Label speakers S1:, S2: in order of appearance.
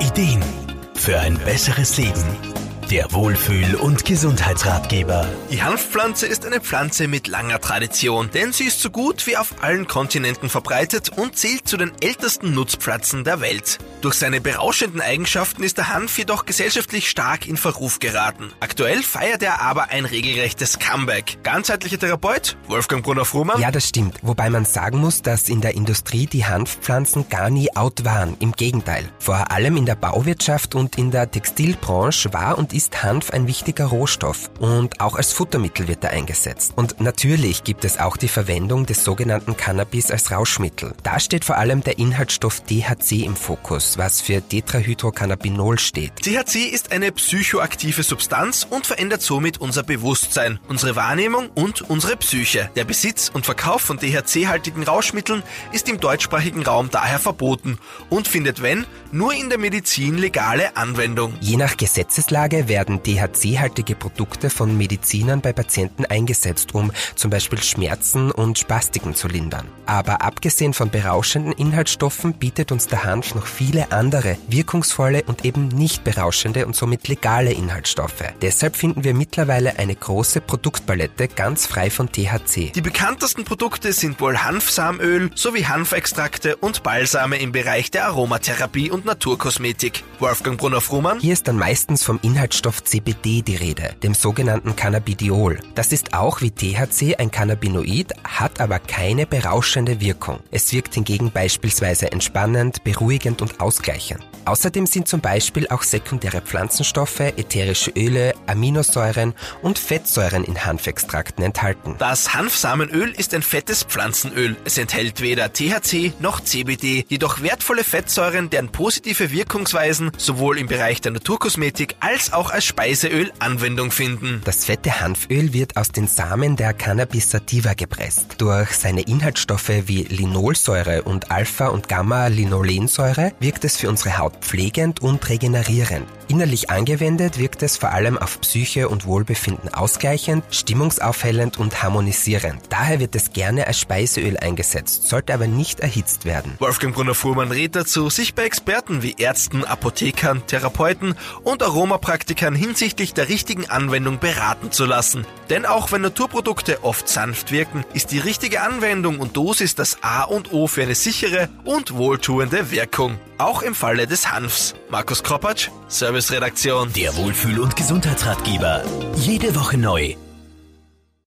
S1: Ideen für ein besseres Leben. Der Wohlfühl- und Gesundheitsratgeber.
S2: Die Hanfpflanze ist eine Pflanze mit langer Tradition, denn sie ist so gut wie auf allen Kontinenten verbreitet und zählt zu den ältesten Nutzpflanzen der Welt. Durch seine berauschenden Eigenschaften ist der Hanf jedoch gesellschaftlich stark in Verruf geraten. Aktuell feiert er aber ein regelrechtes Comeback. Ganzheitlicher Therapeut Wolfgang Brunner-Frumann.
S3: Ja, das stimmt. Wobei man sagen muss, dass in der Industrie die Hanfpflanzen gar nie out waren. Im Gegenteil. Vor allem in der Bauwirtschaft und in der Textilbranche war und ist Hanf ein wichtiger Rohstoff und auch als Futtermittel wird er eingesetzt. Und natürlich gibt es auch die Verwendung des sogenannten Cannabis als Rauschmittel. Da steht vor allem der Inhaltsstoff THC im Fokus, was für Tetrahydrocannabinol steht.
S2: THC ist eine psychoaktive Substanz und verändert somit unser Bewusstsein, unsere Wahrnehmung und unsere Psyche. Der Besitz und Verkauf von THC-haltigen Rauschmitteln ist im deutschsprachigen Raum daher verboten und findet, wenn, nur in der Medizin legale Anwendung.
S3: Je nach Gesetzeslage werden THC-haltige Produkte von Medizinern bei Patienten eingesetzt, um zum Beispiel Schmerzen und Spastiken zu lindern. Aber abgesehen von berauschenden Inhaltsstoffen bietet uns der Hanf noch viele andere, wirkungsvolle und eben nicht berauschende und somit legale Inhaltsstoffe. Deshalb finden wir mittlerweile eine große Produktpalette ganz frei von THC.
S2: Die bekanntesten Produkte sind wohl Hanfsamöl sowie Hanfextrakte und Balsame im Bereich der Aromatherapie und Naturkosmetik. Wolfgang Brunner-Frumann.
S3: Hier ist dann meistens vom Inhaltsstoff Inhaltsstoff CBD die Rede, dem sogenannten Cannabidiol. Das ist auch wie THC ein Cannabinoid, hat aber keine berauschende Wirkung. Es wirkt hingegen beispielsweise entspannend, beruhigend und ausgleichend. Außerdem sind zum Beispiel auch sekundäre Pflanzenstoffe, ätherische Öle, Aminosäuren und Fettsäuren in Hanfextrakten enthalten.
S2: Das Hanfsamenöl ist ein fettes Pflanzenöl. Es enthält weder THC noch CBD, jedoch wertvolle Fettsäuren, deren positive Wirkungsweisen sowohl im Bereich der Naturkosmetik als auch als Speiseöl Anwendung finden.
S3: Das fette Hanföl wird aus den Samen der Cannabis sativa gepresst. Durch seine Inhaltsstoffe wie Linolsäure und Alpha- und Gamma-Linolensäure wirkt es für unsere Haut pflegend und regenerierend. Innerlich angewendet wirkt es vor allem auf Psyche und Wohlbefinden ausgleichend, stimmungsaufhellend und harmonisierend. Daher wird es gerne als Speiseöl eingesetzt, sollte aber nicht erhitzt werden.
S2: Wolfgang Brunner-Fuhrmann rät dazu, sich bei Experten wie Ärzten, Apothekern, Therapeuten und Aromapraktikern hinsichtlich der richtigen Anwendung beraten zu lassen. Denn auch wenn Naturprodukte oft sanft wirken, ist die richtige Anwendung und Dosis das A und O für eine sichere und wohltuende Wirkung. Auch im Falle des Hanfs. Markus Kropatsch, Serviceredaktion.
S1: Der Wohlfühl- und Gesundheitsratgeber. Jede Woche neu